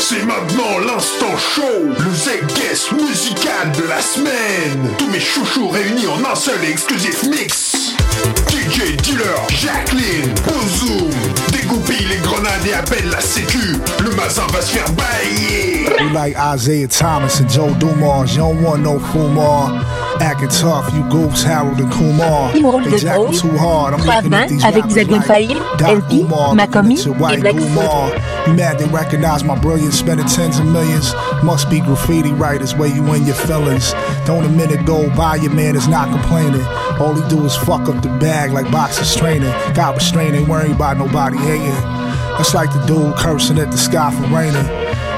C'est maintenant l'instant show, le Z-Guest musical de la semaine. Tous mes chouchous réunis en un seul et exclusif mix. DJ Dealer, Jacqueline, Bozoom, dégoupille les grenades et appelle la sécu. Le mazin va se faire bailler. You like Isaiah Thomas and Joe Dumars. You don't want no Fumar. Acting tough, you goofs, Harold and Kumar. They jacking too hard. I'm looking at these avec Xavier Faye, Doc LP, Macomi looking at your et Black Umar. You mad they recognize my brilliance, spending tens of millions. Must be graffiti writers where you in your feelings. Don't a minute go by, your man is not complaining. All he do is fuck up the bag like boxers training. Got restraint, ain't worried about nobody hating. That's like the dude cursing at the sky for raining.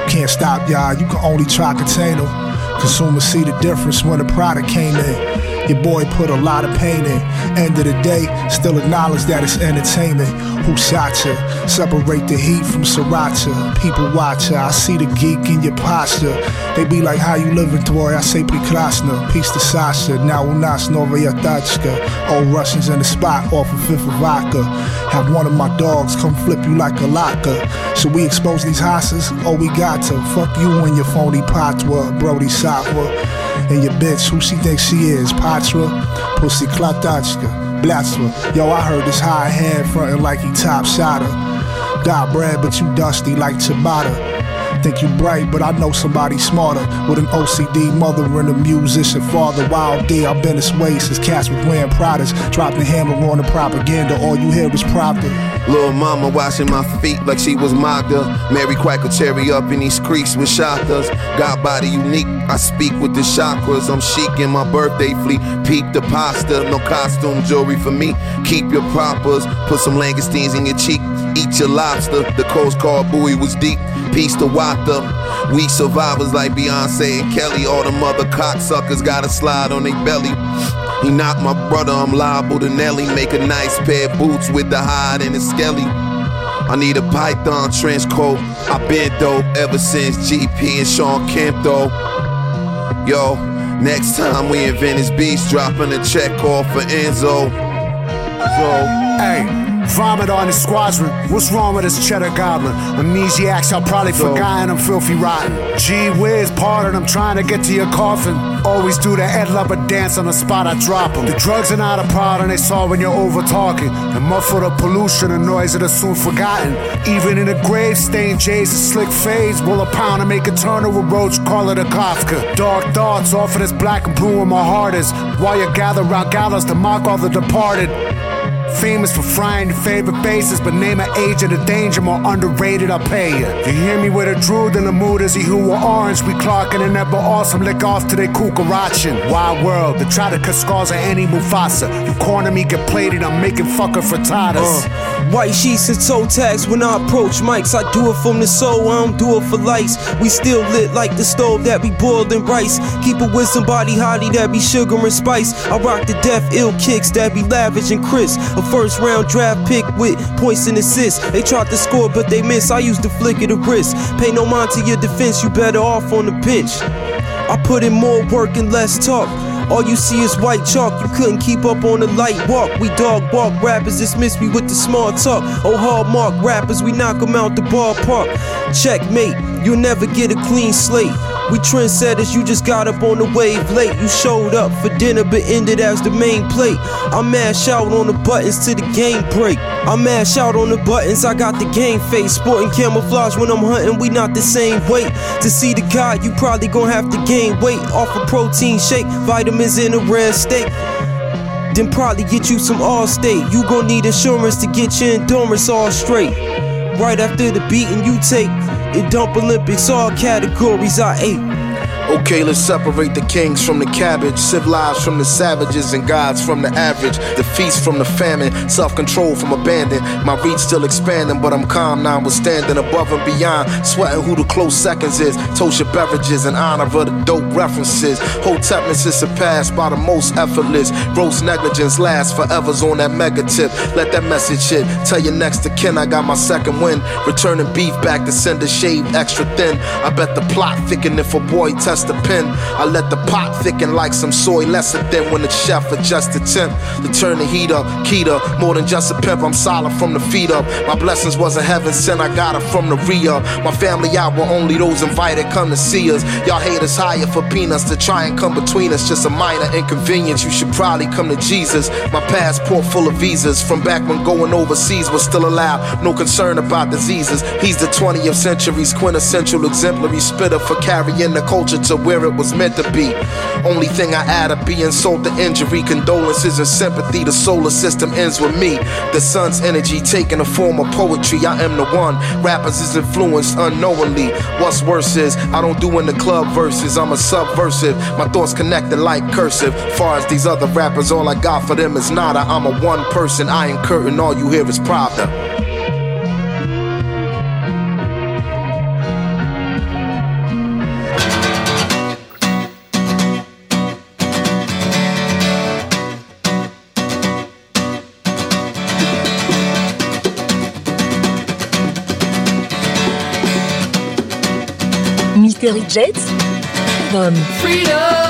Can't stop y'all, you can only try contain. Consumers see the difference when the product came in. Your boy put a lot of pain in. End of the day, still acknowledge that it's entertainment. Who shot you? Separate the heat from sriracha. People watch ya. I see the geek in your posture. They be like, how you living, boy? I say прекрасно. Peace to Sasha. Now у нас новая тачка. Old Russians in the spot off of Fifth of Vodka. Have one of my dogs come flip you like a locker. Should we expose these hosses? Oh, we got to. Fuck you and your phony patwa, Brody Satwa. And your bitch, who she thinks she is? Patra? Pussy Klatachka. Blatswa. Yo, I heard this high hand frontin' like he top shotter. Got bread, but you dusty like Tabata. Think you bright, but I know somebody smarter. With an OCD mother and a musician father. Wild D, I've been this way since cats was wearing Pradas. Dropping hammer on the propaganda, all you hear is proper. Little mama washing my feet like she was Magda. Mary Quacker cherry up in these creeks with shotters. God body unique, I speak with the chakras. I'm chic in my birthday fleet. Peep the pasta, no costume jewelry for me. Keep your propers, put some langoustines in your cheek. Eat your lobster. The Coast Guard buoy was deep. Peace to Wata. We survivors like Beyonce and Kelly. All the other cocksuckers gotta slide on their belly. He knocked my brother, I'm liable to Nelly. Make a nice pair of boots with the hide and the skelly. I need a python trench coat. i been dope ever since GP and Shawn Kemp though. Yo, next time we in Venice Beach, dropping a check off for Enzo. So. Hey, vomit on the squadron. What's wrong with this cheddar goblin? Amnesiacs, I'll probably So- forgotten I'm filthy rotten. Gee whiz, pardon, I'm trying to get to your coffin. Always do the Ed Lover dance on the spot I drop 'em. The drugs are not a problem, they saw when you're over talking. The muffle the pollution and noise that are soon forgotten. Even in a grave, stained J's and slick fades. Roll a pound and make a turn of a roach, call it a Kafka. Dark thoughts, often as black and blue in my heart is. While you gather round gallows to mock all the departed. Famous for frying your favorite bases, but name an age of the danger more underrated, I'll pay you. You hear me with a druid in the mood as he who were orange. We clocking and never awesome, lick off to they kukarachin. Wild world, they try to cut scars of any Mufasa. You corner me, get plated, I'm making fucker frittatas. Uh. White sheets and toe tags when I approach mics. I do it from the soul, I don't do it for lights. We still lit like the stove that be boiled in rice. Keep it with somebody hottie that be sugar and spice. I rock the death ill kicks that be lavish and crisp. A first round draft pick with points and assists. They tried to score, but they miss. I used the flick of the wrist. Pay no mind to your defense, you better off on the bench. I put in more work and less talk. All you see is white chalk. You couldn't keep up on the light walk. We dog walk rappers dismiss me with the small talk. Oh, hard mark rappers, we knock 'em out the ballpark. Checkmate, you'll never get a clean slate. We trendsetters, you just got up on the wave late. You showed up for dinner, but ended as the main plate. I mash out on the buttons till the game break. I mash out on the buttons, I got the game face. Sporting camouflage when I'm hunting, we not the same weight. To see the God, you probably gonna have to gain weight off a protein shake, vitamins in a rare steak. Then probably get you some all state. You gon' need insurance to get your endurance all straight. Right after the beating you take, it dump Olympics, all categories I ate. Okay, let's separate the kings from the cabbage, civilized from the savages, and gods from the average. The feast from the famine, self control from abandon. My reach still expanding, but I'm calm now, standing above and beyond. Sweating who the close seconds is. Tosha beverages in honor of the dope references. Hotepness is surpassed by the most effortless. Gross negligence lasts forever's on that mega tip. Let that message hit. Tell your next to kin I got my second win. Returning beef back to send a shaved extra thin. I bet the plot thicken if a boy the pen. I let the pot thicken like some soy lesser than when the chef adjusts the temp to turn the heat up. Keto, more than just a pimp, I'm solid from the feet up. My blessings wasn't heaven sent, I got it from the re up. My family out were only those invited come to see us. Y'all haters hire for peanuts to try and come between us. Just a minor inconvenience, you should probably come to Jesus. My passport full of visas from back when going overseas was still allowed. No concern about diseases. He's the 20th century's quintessential exemplary spitter for carrying the culture to where it was meant to be. Only thing I add up be insult to injury, condolences and sympathy. The solar system ends with me. The sun's energy taking the form of poetry. I am the one. Rappers is influenced unknowingly. What's worse is I don't do in the club verses. I'm a subversive. My thoughts connected like cursive. Far as these other rappers, all I got for them is nada. I'm a one person iron curtain. All you hear is Pravda. Kerry Jets, Freedom.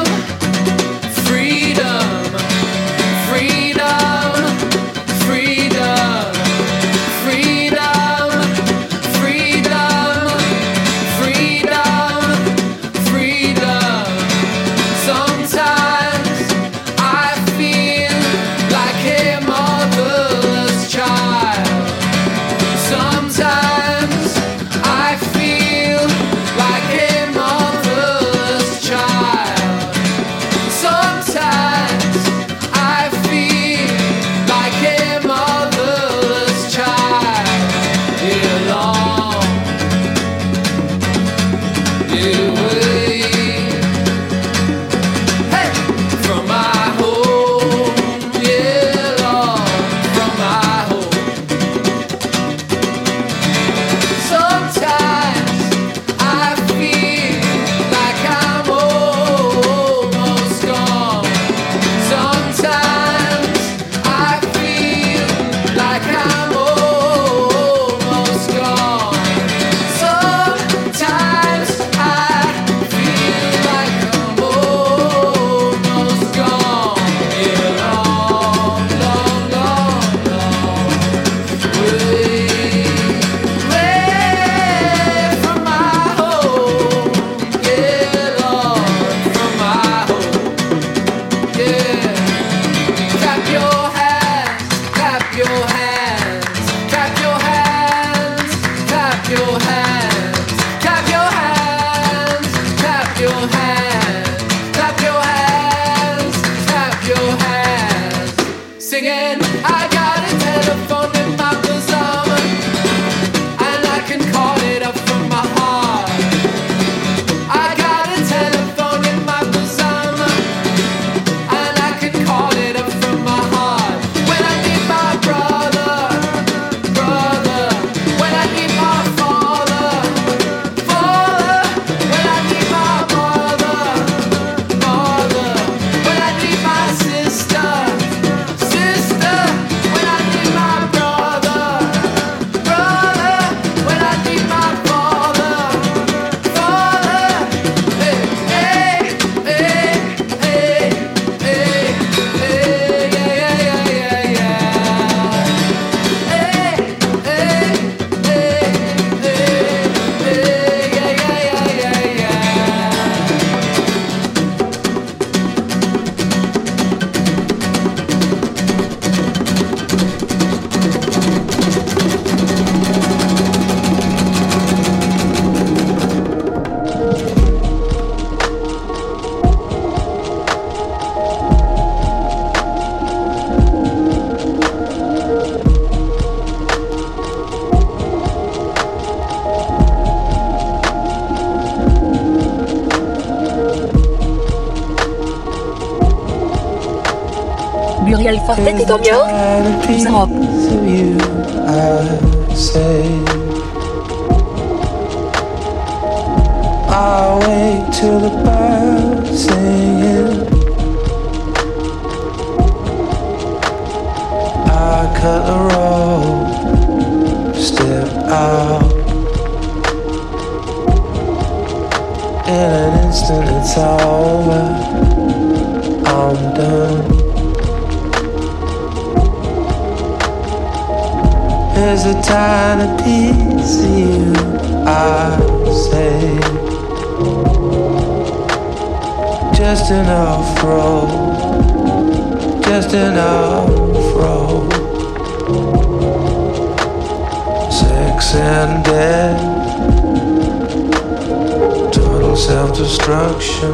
Et d'ambiance, plus rock. I wait till the birds singing. I cut the road, step out. In an instant, it's all over. Here's a tiny piece of you, I say. Just enough road, just enough road. Sex and death, total self destruction.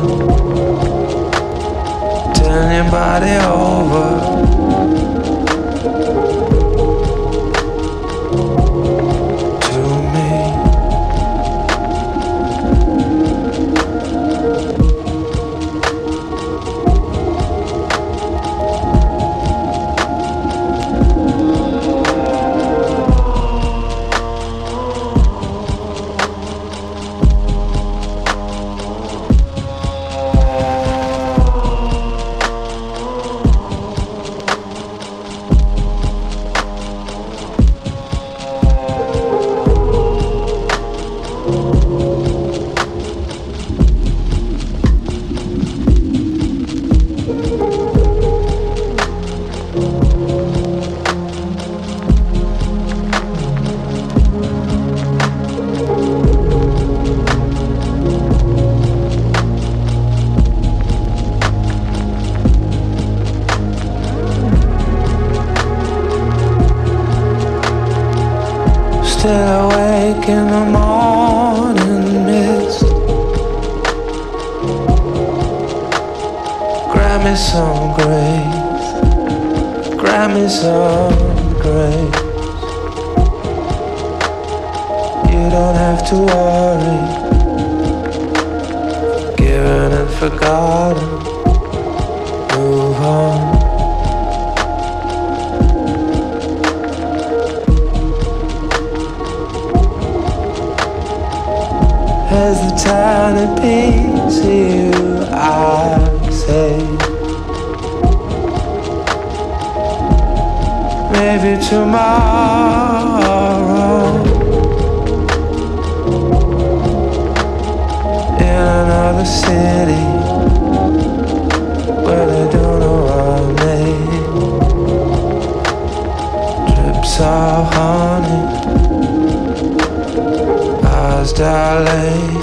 Turn your body over. Tiny piece of you, I say. Maybe tomorrow. In another city where they don't know our name. Drips of honey eyes dilate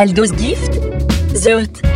Waldo's Gift, Zot.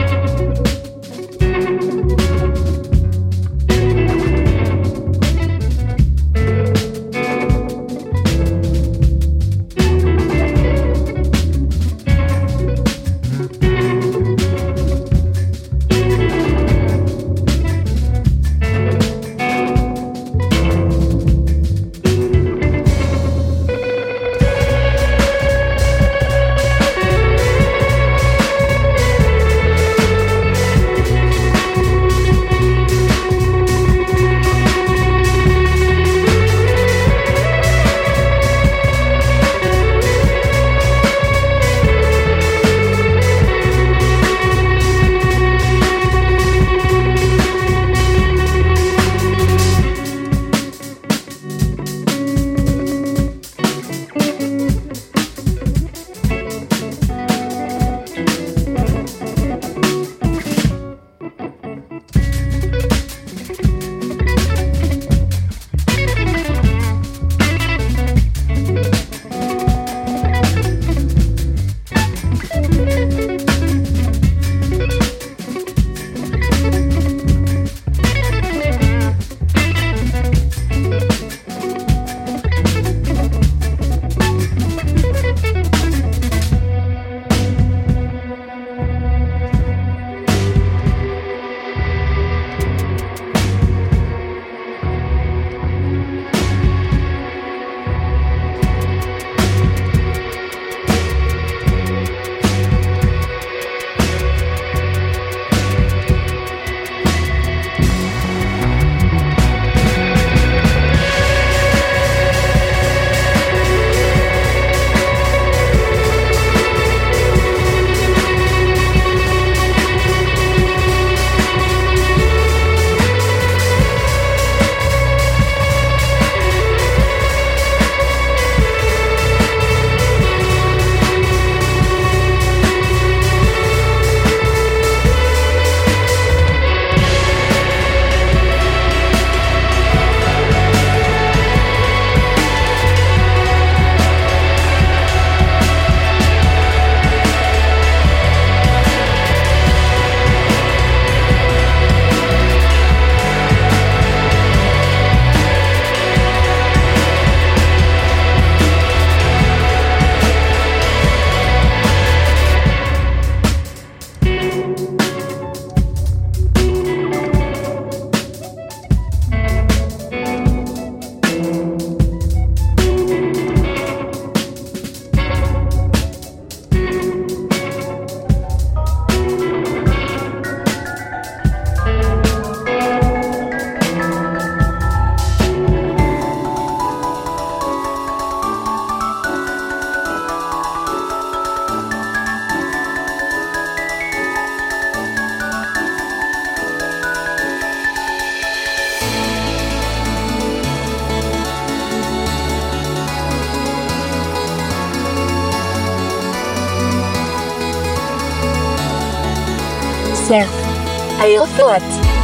Aeroflot.